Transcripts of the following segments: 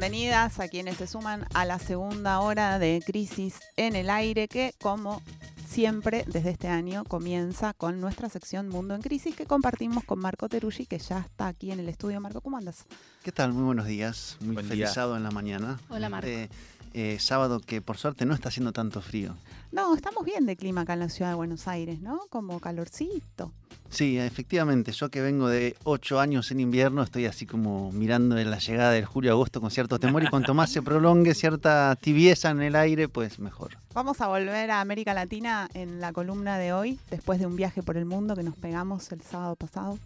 Bienvenidas a quienes se suman a la segunda hora de Crisis en el Aire, que como siempre desde este año comienza con nuestra sección Mundo en Crisis que compartimos con Marco Teruggi, que ya está aquí en el estudio. Marco, ¿cómo andas? ¿Qué tal? Muy buenos días. Muy Buen felizado en la mañana. Hola, Marco. Este, eh, sábado que por suerte no está haciendo tanto frío. No, estamos bien de clima acá en la ciudad de Buenos Aires, ¿no? Como calorcito. Sí, efectivamente, yo que vengo de ocho años en invierno, estoy así como mirando la llegada del julio-agosto con cierto temor y cuanto más se prolongue cierta tibieza en el aire, pues mejor. Vamos a volver a América Latina en la columna de hoy, después de un viaje por el mundo que nos pegamos el sábado pasado.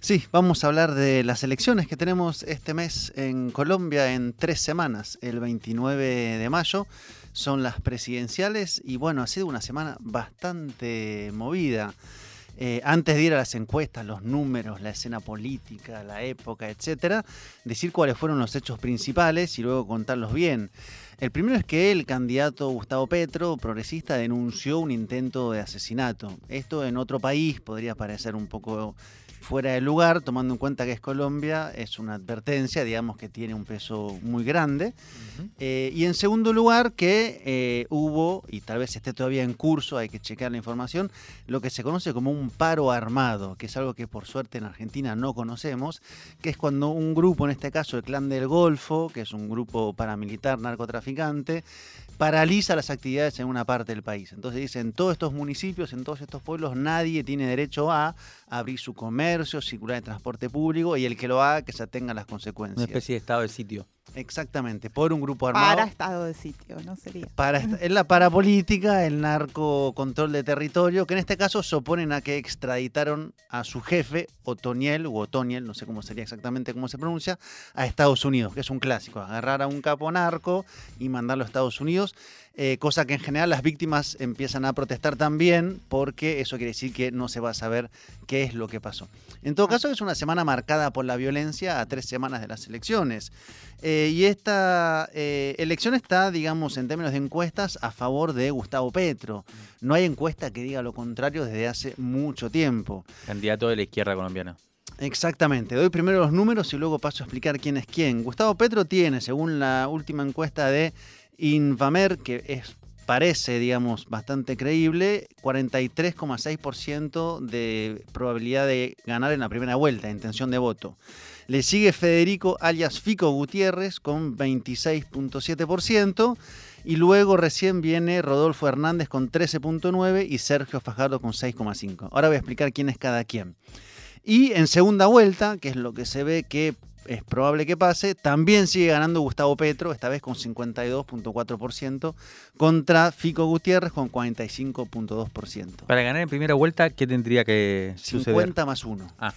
Sí, vamos a hablar de las elecciones que tenemos este mes en Colombia en tres semanas, el 29 de mayo. Son las presidenciales y bueno, ha sido una semana bastante movida. Eh, antes de ir a las encuestas, los números, la escena política, la época, etcétera, decir cuáles fueron los hechos principales y luego contarlos bien. El primero es que el candidato Gustavo Petro, progresista, denunció un intento de asesinato. Esto en otro país podría parecer un poco fuera de lugar, tomando en cuenta que es Colombia, es una advertencia, digamos que tiene un peso muy grande. Eh, y en segundo lugar, que eh, hubo, y tal vez esté todavía en curso, hay que checar la información, lo que se conoce como un paro armado, que es algo que por suerte en Argentina no conocemos, que es cuando un grupo, en este caso el Clan del Golfo, que es un grupo paramilitar narcotraficante, paraliza las actividades en una parte del país. Entonces dice, en todos estos municipios, en todos estos pueblos, nadie tiene derecho a abrir su comercio, circular en transporte público y el que lo haga que se atenga a las consecuencias. Una especie de estado de sitio. Exactamente, por un grupo armado. Para estado de sitio, ¿no sería? Para es la parapolítica, el narco control de territorio, que en este caso se oponen a que extraditaron a su jefe, Otoniel, u Otoniel, no sé cómo sería exactamente cómo se pronuncia, a Estados Unidos, que es un clásico, agarrar a un capo narco y mandarlo a Estados Unidos, eh, cosa que en general las víctimas empiezan a protestar también, porque eso quiere decir que no se va a saber qué es lo que pasó. En todo caso, es una semana marcada por la violencia a tres semanas de las elecciones. Eh, y esta eh, elección está, digamos, en términos de encuestas, a favor de Gustavo Petro. No hay encuesta que diga lo contrario desde hace mucho tiempo. Candidato de la izquierda colombiana. Exactamente. Doy primero los números y luego paso a explicar quién es quién. Gustavo Petro tiene, según la última encuesta de Infamer, que es parece, digamos, bastante creíble, 43,6% de probabilidad de ganar en la primera vuelta, intención de voto. Le sigue Federico alias Fico Gutiérrez con 26.7%. Y luego recién viene Rodolfo Hernández con 13.9 y Sergio Fajardo con 6,5. Ahora voy a explicar quién es cada quien. Y en segunda vuelta, que es lo que se ve que es probable que pase, también sigue ganando Gustavo Petro, esta vez con 52.4%, contra Fico Gutiérrez con 45.2%. Para ganar en primera vuelta, ¿qué tendría que suceder? 50 más 1. Ah,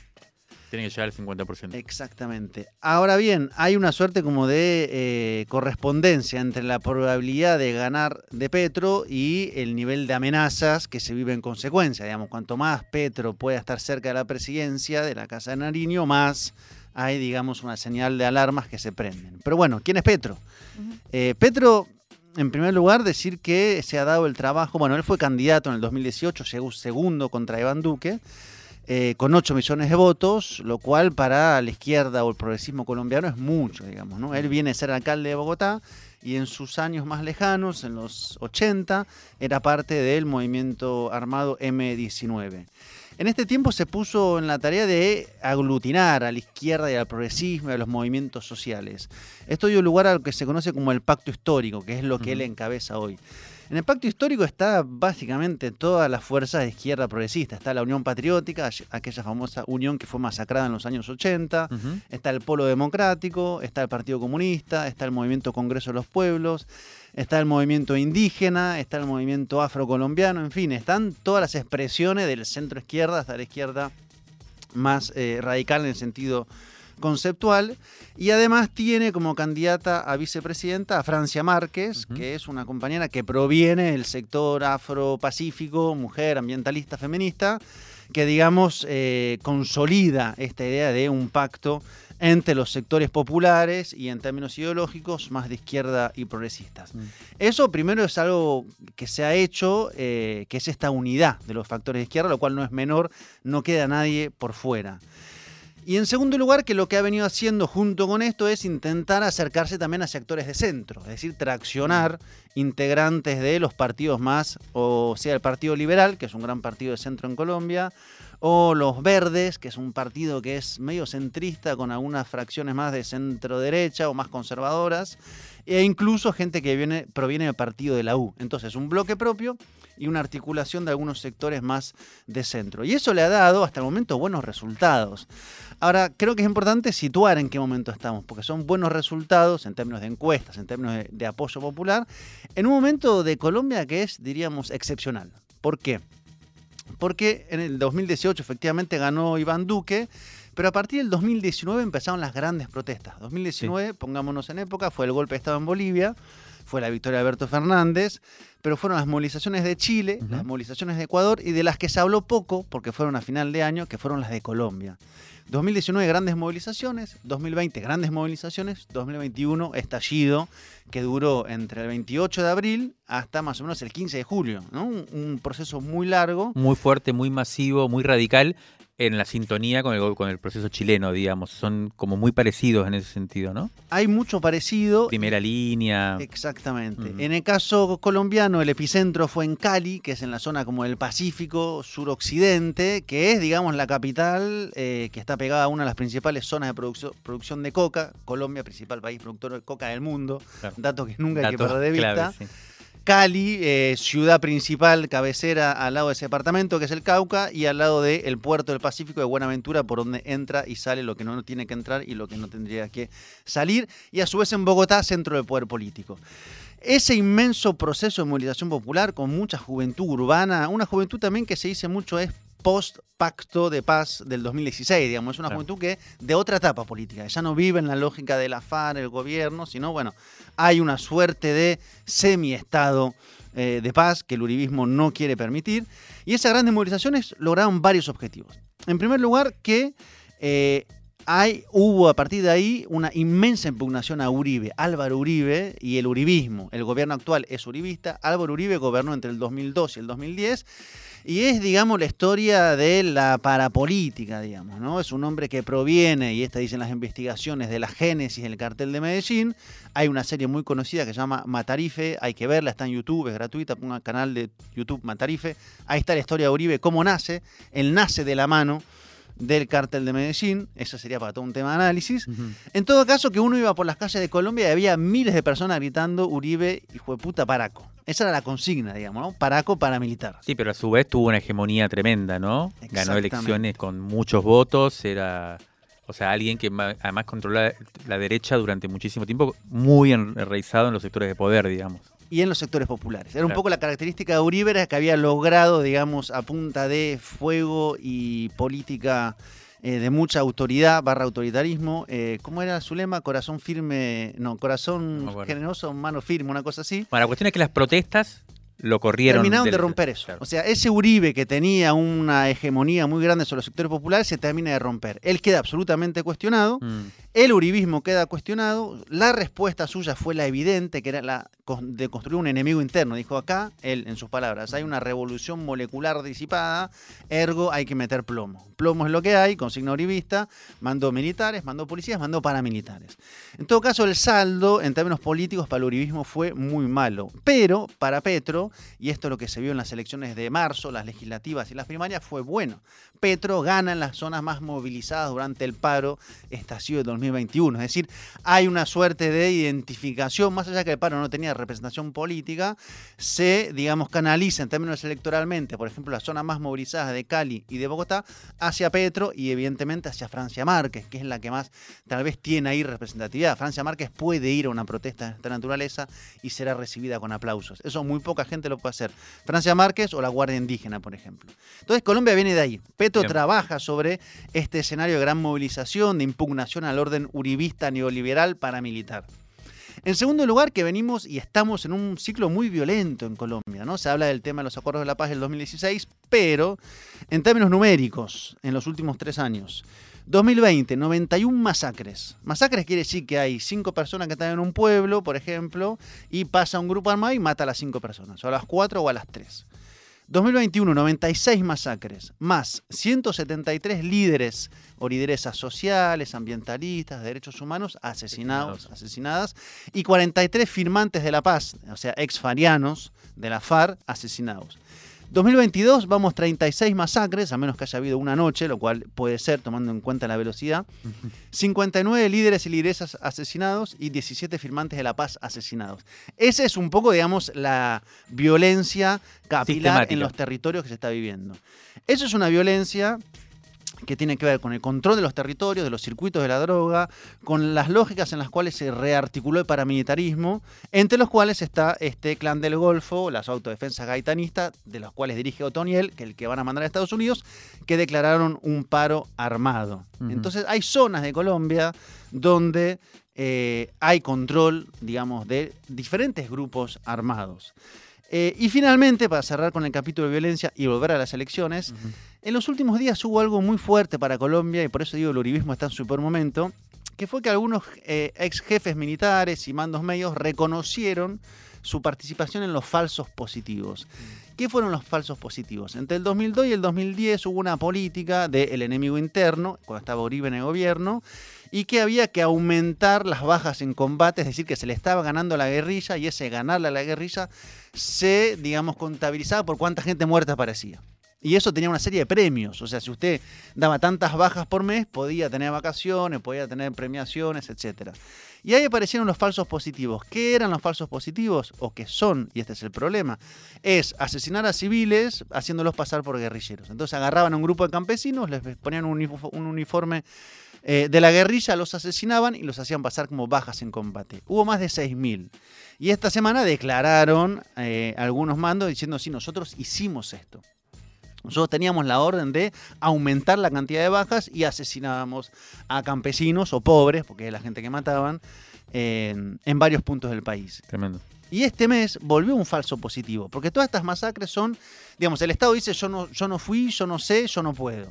tiene que llegar al 50%. Exactamente. Ahora bien, hay una suerte como de eh, correspondencia entre la probabilidad de ganar de Petro y el nivel de amenazas que se vive en consecuencia. Digamos, cuanto más Petro pueda estar cerca de la presidencia de la Casa de Nariño, más hay, digamos, una señal de alarmas que se prenden. Pero bueno, ¿quién es Petro? Eh, Petro, en primer lugar, decir que se ha dado el trabajo, bueno, él fue candidato en el 2018, llegó segundo contra Iván Duque, eh, con 8 millones de votos, lo cual para la izquierda o el progresismo colombiano es mucho, digamos, ¿no? Él viene a ser alcalde de Bogotá y en sus años más lejanos, en los 80, era parte del movimiento armado M19. En este tiempo se puso en la tarea de aglutinar a la izquierda y al progresismo y a los movimientos sociales. Esto dio lugar a lo que se conoce como el pacto histórico, que es lo que él encabeza hoy. En el pacto histórico está básicamente todas las fuerzas de izquierda progresista. Está la Unión Patriótica, aquella famosa unión que fue masacrada en los años 80. Ujú. Está el Polo Democrático, está el Partido Comunista, está el Movimiento Congreso de los Pueblos, está el movimiento indígena, está el movimiento afrocolombiano, en fin, están todas las expresiones del centro izquierda hasta la izquierda más eh, radical en el sentido conceptual. Y además tiene como candidata a vicepresidenta a Francia Márquez, que es una compañera que proviene del sector afro-pacífico, mujer, ambientalista, feminista, que digamos eh, consolida esta idea de un pacto entre los sectores populares y en términos ideológicos más de izquierda y progresistas. Mm. Eso primero es algo que se ha hecho, eh, que es esta unidad de los factores de izquierda, lo cual no es menor, no queda nadie por fuera. Y en segundo lugar, que lo que ha venido haciendo junto con esto es intentar acercarse también hacia actores de centro, es decir, traccionar integrantes de los partidos más, o sea, el Partido Liberal, que es un gran partido de centro en Colombia, o los Verdes, que es un partido que es medio centrista con algunas fracciones más de centro derecha o más conservadoras, e incluso gente que viene, proviene del partido de la U. Entonces, un bloque propio y una articulación de algunos sectores más de centro. Y eso le ha dado hasta el momento buenos resultados. Ahora, creo que es importante situar en qué momento estamos, porque son buenos resultados en términos de encuestas, en términos de, de apoyo popular, en un momento de Colombia que es, diríamos, excepcional. ¿Por qué? Porque en el 2018 efectivamente ganó Iván Duque, pero a partir del 2019 empezaron las grandes protestas. 2019, pongámonos en época, fue el golpe de Estado en Bolivia, fue la victoria de Alberto Fernández, pero fueron las movilizaciones de Chile, las movilizaciones de Ecuador y de las que se habló poco, porque fueron a final de año, que fueron las de Colombia. 2019 grandes movilizaciones, 2020 grandes movilizaciones, 2021 estallido que duró entre el 28 de abril hasta más o menos el 15 de julio, ¿no? un, un proceso muy largo. Muy fuerte, muy masivo, muy radical en la sintonía con el, con el proceso chileno, digamos. Son como muy parecidos en ese sentido, ¿no? Hay mucho parecido. Primera línea. Exactamente. En el caso colombiano, el epicentro fue en Cali, que es en la zona como del Pacífico suroccidente, que es, digamos, la capital eh, que está pegada a una de las principales zonas de producción, producción de coca. Colombia, principal país productor de coca del mundo. Claro. Dato que nunca hay que Dato perder de vista. clave, sí. Cali, eh, ciudad principal, cabecera al lado de ese departamento que es el Cauca y al lado del puerto del Pacífico de Buenaventura por donde entra y sale lo que no tiene que entrar y lo que no tendría que salir y a su vez en Bogotá, centro del poder político. Ese inmenso proceso de movilización popular con mucha juventud urbana, una juventud también que se dice mucho es post pacto de paz del 2016, digamos, es una juventud que de otra etapa política, ya no vive en la lógica de la FARC, el gobierno, sino bueno, hay una suerte de semi-estado eh, de paz que el uribismo no quiere permitir. Y esas grandes movilizaciones lograron varios objetivos. En primer lugar, que eh, hay, hubo a partir de ahí una inmensa impugnación a Uribe, Álvaro Uribe y el uribismo. El gobierno actual es uribista. Álvaro Uribe gobernó entre el 2002 y el 2010. Y es, digamos, la historia de la parapolítica, digamos, ¿no? Es un hombre que proviene, y esta dicen las investigaciones, de la génesis del cartel de Medellín. Hay una serie muy conocida que se llama Matarife, hay que verla, está en YouTube, es gratuita, ponga canal de YouTube Matarife. Ahí está la historia de Uribe, cómo nace. Él nace de la mano del cartel de Medellín, eso sería para todo un tema de análisis. En todo caso, que uno iba por las calles de Colombia y había miles de personas gritando Uribe, hijo de puta, Paraco. Esa era la consigna, digamos, ¿no? Paraco paramilitar. Sí, pero a su vez tuvo una hegemonía tremenda, ¿no? Ganó elecciones con muchos votos, era, o sea, alguien que además controlaba la derecha durante muchísimo tiempo, muy enraizado en los sectores de poder, digamos. Y en los sectores populares. Era un Claro. poco la característica de Uribe, era que había logrado, digamos, a punta de fuego y política eh, de mucha autoridad, barra autoritarismo. eh, ¿Cómo era su lema? Corazón firme, no, corazón generoso, mano firme, una cosa así. Bueno, la cuestión es que las protestas lo corrieron. Terminaron del- de romper eso. claro. O sea, ese Uribe que tenía una hegemonía muy grande sobre los sectores populares se termina de romper. Él queda absolutamente cuestionado. Mm. El uribismo queda cuestionado. La respuesta suya fue la evidente, que era la de construir un enemigo interno. Dijo acá, él, en sus palabras, hay una revolución molecular disipada, ergo hay que meter plomo. Plomo es lo que hay, consigna uribista, mandó militares, mandó policías, mandó paramilitares. En todo caso, el saldo en términos políticos para el uribismo fue muy malo. Pero para Petro, y esto es lo que se vio en las elecciones de marzo, las legislativas y las primarias, fue bueno. Petro gana en las zonas más movilizadas durante el paro estallido de 2021. Es decir, hay una suerte de identificación, más allá que el paro no tenía representación política, se, digamos, canaliza en términos electoralmente, por ejemplo, la zona más movilizada de Cali y de Bogotá, hacia Petro y evidentemente hacia Francia Márquez, que es la que más tal vez tiene ahí representatividad. Francia Márquez puede ir a una protesta de esta naturaleza y será recibida con aplausos. Eso muy poca gente lo puede hacer. Francia Márquez o la Guardia Indígena, por ejemplo. Entonces Colombia viene de ahí. Petro trabaja sobre este escenario de gran movilización, de impugnación al orden uribista neoliberal paramilitar. En segundo lugar, que venimos y estamos en un ciclo muy violento en Colombia, ¿no? Se habla del tema de los acuerdos de la paz del 2016, pero en términos numéricos, en los últimos tres años. 2020, 91 masacres. Masacres quiere decir que hay cinco personas que están en un pueblo, por ejemplo, y pasa un grupo armado y mata a las cinco personas, o a las cuatro o a las tres. 2021, 96 masacres, más 173 líderes o lideresas sociales, ambientalistas, de derechos humanos asesinados, asesinadas, y 43 firmantes de la paz, o sea, exfarianos de la FARC asesinados. 2022 vamos 36 masacres, a menos que haya habido una noche, lo cual puede ser tomando en cuenta la velocidad. 59 líderes y lideresas asesinados y 17 firmantes de la paz asesinados. Esa es un poco, digamos, la violencia capilar en los territorios que se está viviendo. Eso es una violencia que tiene que ver con el control de los territorios, de los circuitos de la droga, con las lógicas en las cuales se rearticuló el paramilitarismo, entre los cuales está este clan del Golfo, las autodefensas gaitanistas, de los cuales dirige Otoniel, que es el que van a mandar a Estados Unidos, que declararon un paro armado. Entonces hay zonas de Colombia donde eh, hay control, digamos, de diferentes grupos armados. Eh, y finalmente, para cerrar con el capítulo de violencia y volver a las elecciones, en los últimos días hubo algo muy fuerte para Colombia, y por eso digo el uribismo está en su peor momento, que fue que algunos eh, ex jefes militares y mandos medios reconocieron su participación en los falsos positivos. ¿Qué fueron los falsos positivos? Entre el 2002 y el 2010 hubo una política del enemigo interno, cuando estaba Uribe en el gobierno, y que había que aumentar las bajas en combate, es decir, que se le estaba ganando a la guerrilla y ese ganarle a la guerrilla se, digamos, contabilizaba por cuánta gente muerta aparecía. Y eso tenía una serie de premios. O sea, si usted daba tantas bajas por mes, podía tener vacaciones, podía tener premiaciones, etc. Y ahí aparecieron los falsos positivos. ¿Qué eran los falsos positivos? O qué son, y este es el problema, es asesinar a civiles haciéndolos pasar por guerrilleros. Entonces agarraban a un grupo de campesinos, les ponían un uniforme eh, de la guerrilla, los asesinaban y los hacían pasar como bajas en combate. Hubo más de 6.000. Y esta semana declararon eh, algunos mandos diciendo, sí, nosotros hicimos esto. Nosotros teníamos la orden de aumentar la cantidad de bajas y asesinábamos a campesinos o pobres, porque es la gente que mataban, en, varios puntos del país. Tremendo. Y este mes volvió un falso positivo, porque todas estas masacres son, digamos, el Estado dice yo no, yo no fui, yo no sé, yo no puedo.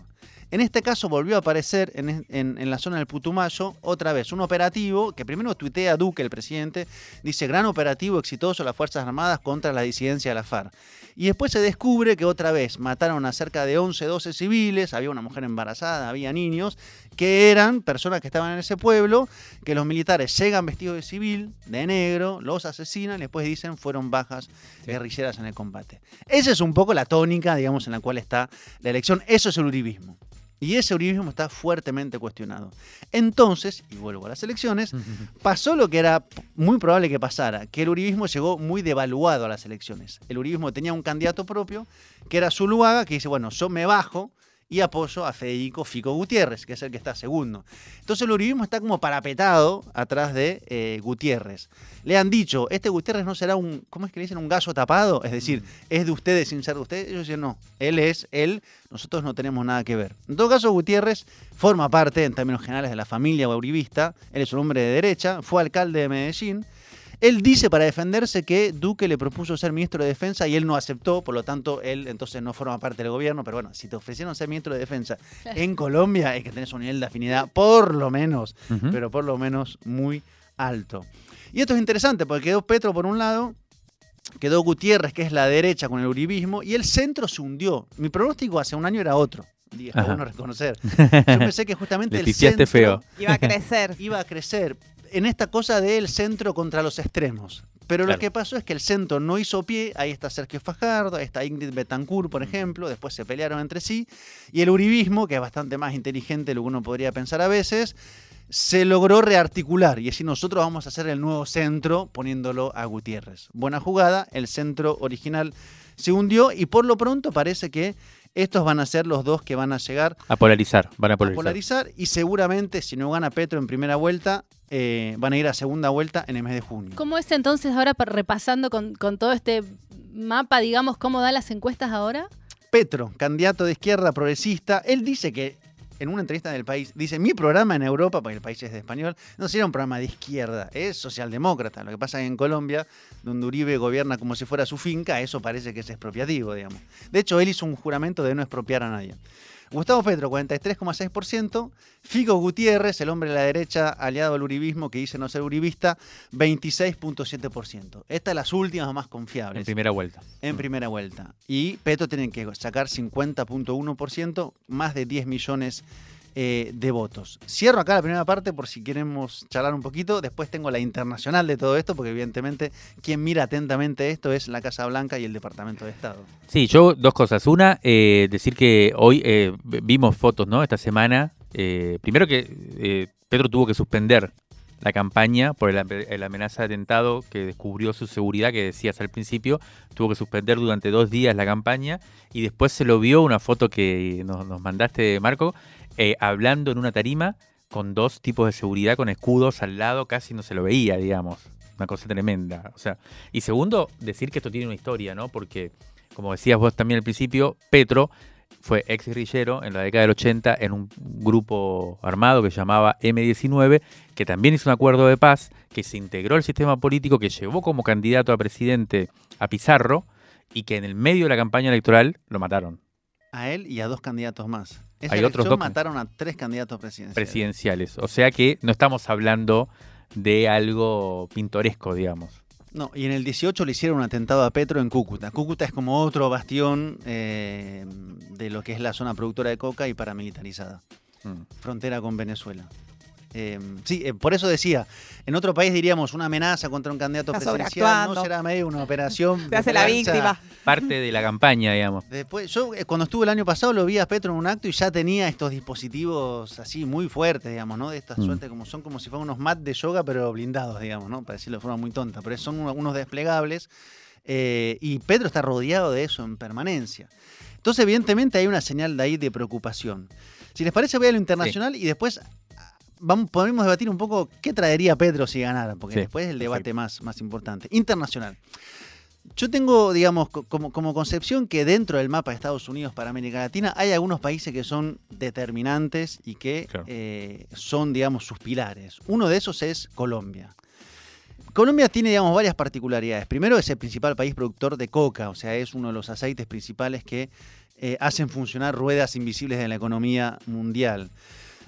En este caso volvió a aparecer en, la zona del Putumayo otra vez un operativo que primero tuitea Duque, el presidente, dice gran operativo exitoso las Fuerzas Armadas contra la disidencia de la FARC. Y después se descubre que otra vez mataron a cerca de 11, 12 civiles, había una mujer embarazada, había niños, que eran personas que estaban en ese pueblo, que los militares llegan vestidos de civil, de negro, los asesinan y después dicen fueron bajas guerrilleras en el combate. Esa es un poco la tónica, digamos, en la cual está la elección. Eso es el uribismo. Y ese uribismo está fuertemente cuestionado. Entonces, y vuelvo a las elecciones, pasó lo que era muy probable que pasara, que el uribismo llegó muy devaluado a las elecciones. El uribismo tenía un candidato propio, que era Zuluaga, que dice, bueno, yo me bajo, y apoyo a Federico Fico Gutiérrez, que es el que está segundo. Entonces el uribismo está como parapetado atrás de eh, Gutiérrez. Le han dicho, este Gutiérrez no será un, ¿cómo es que le dicen? Un gallo tapado, es decir, mm. es de ustedes sin ser de ustedes. Ellos dicen, no, él es él, nosotros no tenemos nada que ver. En todo caso, Gutiérrez forma parte, en términos generales, de la familia uribista, él es un hombre de derecha, fue alcalde de Medellín, él dice para defenderse que Duque le propuso ser ministro de Defensa y él no aceptó, por lo tanto, él entonces no forma parte del gobierno. Pero bueno, si te ofrecieron ser ministro de Defensa en Colombia, es que tenés un nivel de afinidad, por lo menos, pero por lo menos muy alto. Y esto es interesante porque quedó Petro por un lado, quedó Gutiérrez, que es la derecha con el uribismo, y el centro se hundió. Mi pronóstico hace un año era otro. Dije, bueno reconocer. Yo pensé que justamente el centro feo. iba a crecer. Iba a crecer en esta cosa del centro contra los extremos. Pero Claro. lo que pasó es que el centro no hizo pie, ahí está Sergio Fajardo, ahí está Ingrid Betancourt, por ejemplo, después se pelearon entre sí, y el uribismo, que es bastante más inteligente de lo que uno podría pensar a veces, se logró rearticular y así nosotros vamos a hacer el nuevo centro poniéndolo a Gutiérrez. Buena jugada, el centro original se hundió y por lo pronto parece que estos van a ser los dos que van a llegar A polarizar, van a a polarizar. polarizar y seguramente si no gana Petro en primera vuelta, eh, van a ir a segunda vuelta en el mes de junio. ¿Cómo es entonces ahora pa- repasando con, con todo este mapa, digamos, cómo dan las encuestas ahora? Petro, candidato de izquierda progresista, él dice que en una entrevista del país, dice, mi programa en Europa, porque el país es de español, no sería un programa de izquierda, es socialdemócrata. Lo que pasa en Colombia, donde Uribe gobierna como si fuera su finca, eso parece que es expropiativo, digamos. De hecho, él hizo un juramento de no expropiar a nadie. Gustavo Petro, 43,6%. Figo Gutiérrez, el hombre de la derecha aliado al uribismo que dice no ser uribista, 26,7%. Estas las últimas más confiables En primera vuelta. en primera vuelta. Y Petro tiene que sacar 50.1%, más de 10 millones eh, de votos. Cierro acá la primera parte por si queremos charlar un poquito. Después tengo la internacional de todo esto, porque evidentemente quien mira atentamente esto es la Casa Blanca y el Departamento de Estado. Sí, yo dos cosas. Una, eh, decir que hoy eh, vimos fotos, ¿no? Esta semana. Primero que Pedro tuvo que suspender la campaña por el amenaza de atentado que descubrió su seguridad, que decías al principio. Tuvo que suspender durante dos días la campaña y después se lo vio una foto que nos, nos mandaste, Marco, eh, hablando en una tarima con dos tipos de seguridad con escudos al lado, casi no se lo veía, digamos. Una cosa tremenda. O sea, y segundo, decir que esto tiene una historia, ¿no? Porque, como decías vos también al principio, Petro fue ex guerrillero en la década del 80 en un grupo armado que llamaba M19, que también hizo un acuerdo de paz, que se integró al sistema político, que llevó como candidato a presidente a Pizarro y que en el medio de la campaña electoral lo mataron. A él y a dos candidatos más. Esa Hay otros dos- mataron a tres candidatos presidenciales. presidenciales. O sea que no estamos hablando de algo pintoresco, digamos. No, y en el 18 le hicieron un atentado a Petro en Cúcuta. Cúcuta es como otro bastión eh, de lo que es la zona productora de coca y paramilitarizada. Mm. frontera con Venezuela. Eh, sí, eh, por eso decía, en otro país diríamos una amenaza contra un candidato Está presidencial, no será medio una operación. Se hace la víctima. Parte de la campaña, digamos. Después, yo eh, cuando estuve el año pasado lo vi a Petro en un acto y ya tenía estos dispositivos así muy fuertes, digamos, ¿no? De esta Mm. suerte, como son como si fueran unos mats de yoga, pero blindados, digamos, ¿no? Para decirlo de forma muy tonta, pero son uno- unos desplegables. eh, y Petro está rodeado de eso en permanencia. Entonces, evidentemente, hay una señal de ahí de preocupación. Si les parece, voy a lo internacional y después vamos, podemos debatir un poco qué traería Petro si ganara, porque Sí, después es el debate perfecto. más, más importante. Internacional. Yo tengo, digamos, co- como, como concepción que dentro del mapa de Estados Unidos para América Latina hay algunos países que son determinantes y que Claro. eh, son, digamos, sus pilares. Uno de esos es Colombia. Colombia tiene, digamos, varias particularidades. Primero, es el principal país productor de coca, o sea, es uno de los aceites principales que eh, hacen funcionar ruedas invisibles de la economía mundial.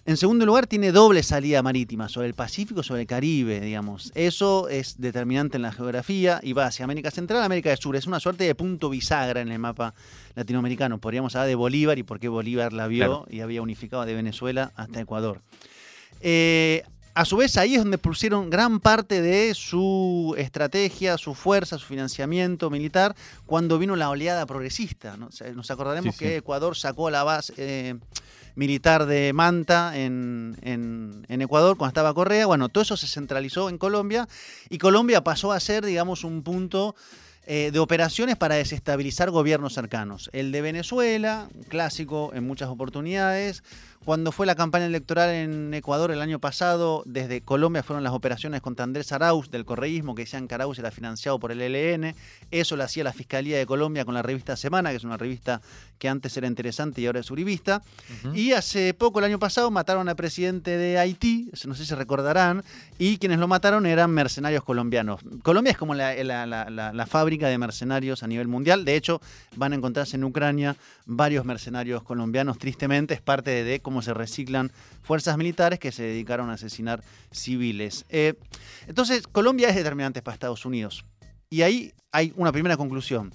En segundo lugar, tiene doble salida marítima, sobre el Pacífico y sobre el Caribe, digamos. Eso es determinante en la geografía y va hacia América Central, América del Sur. Es una suerte de punto bisagra en el mapa latinoamericano. Podríamos hablar de Bolívar y por qué Bolívar la vio Claro. y había unificado de Venezuela hasta Ecuador. Eh, a su vez, ahí es donde pusieron gran parte de su estrategia, su fuerza, su financiamiento militar, cuando vino la oleada progresista. nos acordaremos Sí, que. Ecuador sacó la base eh, militar de Manta en, en- en Ecuador cuando estaba Correa. Bueno, todo eso se centralizó en Colombia y Colombia pasó a ser, digamos, un punto eh, de operaciones para desestabilizar gobiernos cercanos. El de Venezuela, clásico en muchas oportunidades. Cuando fue la campaña electoral en Ecuador el año pasado, desde Colombia fueron las operaciones contra Andrés Arauz del correísmo, que decían que Arauz era financiado por el ELN. Eso lo hacía la Fiscalía de Colombia con la revista Semana, que es una revista que antes era interesante y ahora es uribista. Y hace poco, el año pasado, mataron al presidente de Haití, no sé si recordarán, y quienes lo mataron eran mercenarios colombianos. Colombia es como la, la- la- la- la fábrica de mercenarios a nivel mundial. De hecho, van a encontrarse en Ucrania varios mercenarios colombianos, tristemente, es parte de, de cómo se reciclan fuerzas militares que se dedicaron a asesinar civiles. Eh, entonces, Colombia es determinante para Estados Unidos. Y ahí hay una primera conclusión.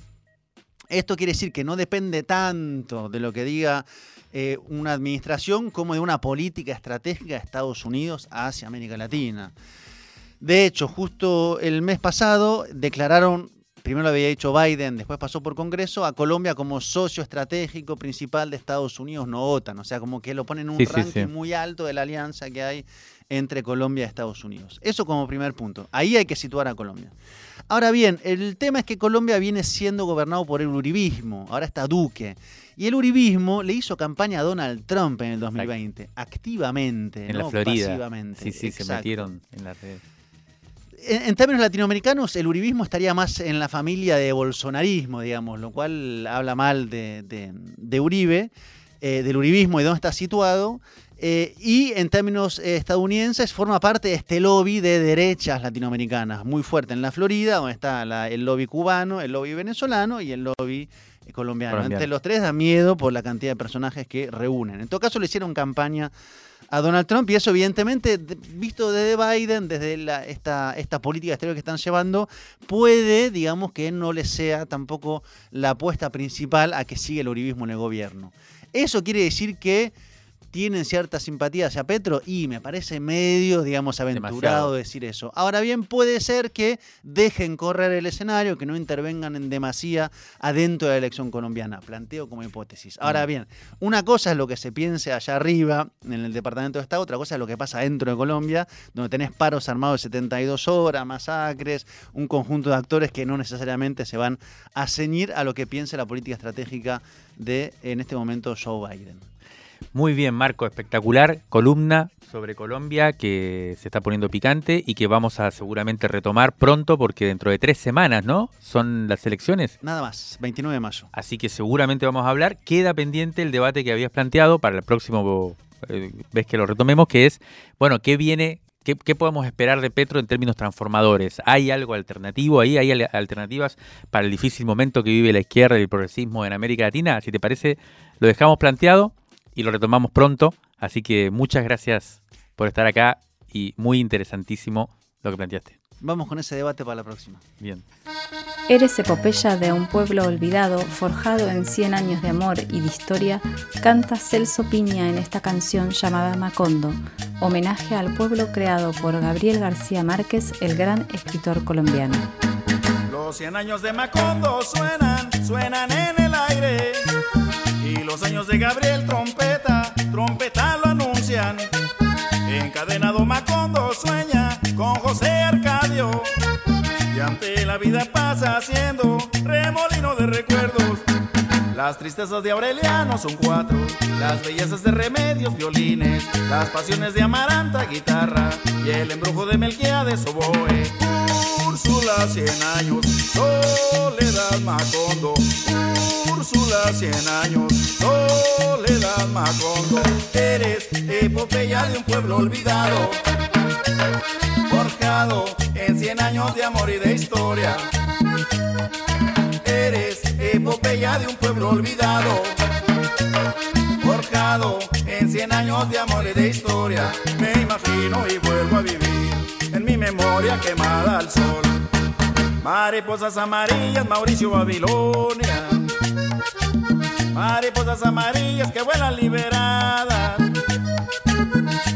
Esto quiere decir que no depende tanto de lo que diga eh, una administración como de una política estratégica de Estados Unidos hacia América Latina. De hecho, justo el mes pasado declararon, primero lo había dicho Biden, después pasó por Congreso, a Colombia como socio estratégico principal de Estados Unidos, no OTAN. O sea, como que lo ponen en un Sí, ranking sí. muy alto de la alianza que hay entre Colombia y Estados Unidos. Eso como primer punto. Ahí hay que situar a Colombia. Ahora bien, el tema es que Colombia viene siendo gobernado por el uribismo. Ahora está Duque. Y el uribismo le hizo campaña a Donald Trump en el 2020, activamente, En la no Florida. pasivamente. Sí, sí, se metieron en las redes. En, términos latinoamericanos, el uribismo estaría más en la familia de bolsonarismo, digamos, lo cual habla mal de, de- de Uribe, eh, del uribismo y dónde está situado. Eh, y en términos eh, estadounidenses, forma parte de este lobby de derechas latinoamericanas, muy fuerte en la Florida, donde está la- el lobby cubano, el lobby venezolano y el lobby eh, colombiano. Colombiano. Entre los tres da miedo por la cantidad de personajes que reúnen. En todo caso, le hicieron campaña a Donald Trump y eso evidentemente, de- visto desde Biden, desde la- esta, esta política exterior que están llevando, puede, digamos, que no le sea tampoco la apuesta principal a que siga el uribismo en el gobierno. Eso quiere decir que tienen cierta simpatía hacia Petro y me parece medio, digamos, aventurado Demasiado. decir eso. Ahora bien, puede ser que dejen correr el escenario, que no intervengan en demasía adentro de la elección colombiana. Planteo como hipótesis. Ahora Mm. bien, una cosa es lo que se piense allá arriba en el Departamento de Estado, otra cosa es lo que pasa dentro de Colombia, donde tenés paros armados de 72 horas, masacres, un conjunto de actores que no necesariamente se van a ceñir a lo que piense la política estratégica de, en este momento, Joe Biden. Muy bien, Marco, espectacular. Columna sobre Colombia que se está poniendo picante y que vamos a seguramente retomar pronto porque dentro de tres semanas, ¿no? Son las elecciones. Nada más, 29 de mayo. Así que seguramente vamos a hablar. Queda pendiente el debate que habías planteado para el próximo eh, vez que lo retomemos, que es, bueno, ¿qué viene? ¿Qué, qué podemos esperar de Petro en términos transformadores? ¿Hay algo alternativo ahí? ¿Hay al- alternativas para el difícil momento que vive la izquierda y el progresismo en América Latina? Si te parece, lo dejamos planteado y lo retomamos pronto. Así que muchas gracias por estar acá y muy interesantísimo lo que planteaste. Vamos con ese debate para la próxima. Bien. Eres epopeya de un pueblo olvidado, forjado en 100 años de amor y de historia, canta Celso Piña en esta canción llamada Macondo, homenaje al pueblo creado por Gabriel García Márquez, el gran escritor colombiano. Los 100 años de Macondo suenan, suenan en el aire. Los años de Gabriel trompeta, trompeta lo anuncian. Encadenado Macondo sueña con José Arcadio. Y ante la vida pasa haciendo remolino de recuerdos. Las tristezas de Aureliano son cuatro, las bellezas de Remedios, violines, las pasiones de Amaranta, guitarra, y el embrujo de Melquiades, oboe. Úrsula, cien años, Soledad Macondo. Úrsula, cien años, Soledad Macondo. Eres epopeya de un pueblo olvidado, forjado en cien años de amor y de historia. Eres epopeya de un pueblo olvidado, forjado en cien años de amor y de historia. Me imagino y vuelvo a vivir en mi memoria quemada al sol. Mariposas amarillas, Mauricio Babilonia. Mariposas amarillas que vuelan liberadas.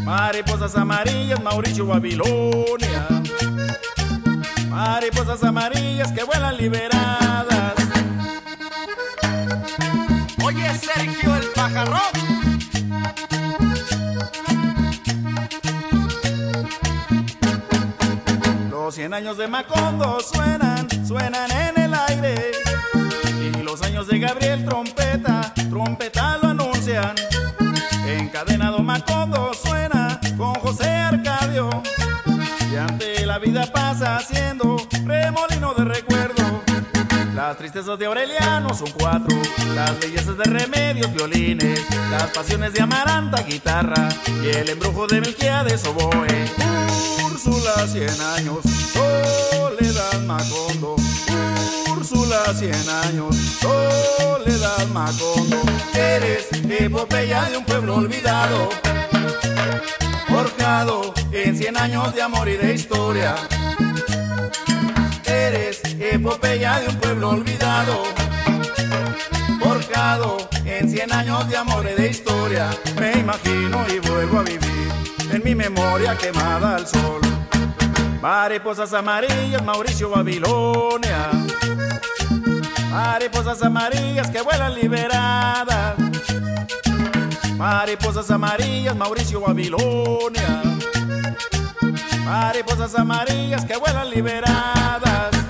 Mariposas amarillas, Mauricio Babilonia. Mariposas amarillas que vuelan liberadas. Oye, Sergio el pajarón. Los 100 años de Macondo suenan, suenan en el aire. De Gabriel trompeta, trompeta lo anuncian. Encadenado Macondo suena con José Arcadio. Y ante la vida pasa haciendo remolino de recuerdo. Las tristezas de Aureliano son cuatro, las bellezas de Remedios, violines, las pasiones de Amaranta, guitarra, y el embrujo de Melquiades, oboe. Úrsula, cien años, Soledad Macondo. Úrsula, cien años, Soledad Macondo. Eres epopeya de un pueblo olvidado, forjado en cien años de amor y de historia. Eres epopeya de un pueblo olvidado, forjado en cien años de amor y de historia. Me imagino y vuelvo a vivir en mi memoria quemada al sol. Mariposas amarillas, Mauricio Babilonia. Mariposas amarillas que vuelan liberadas. Mariposas amarillas, Mauricio Babilonia. Mariposas amarillas que vuelan liberadas.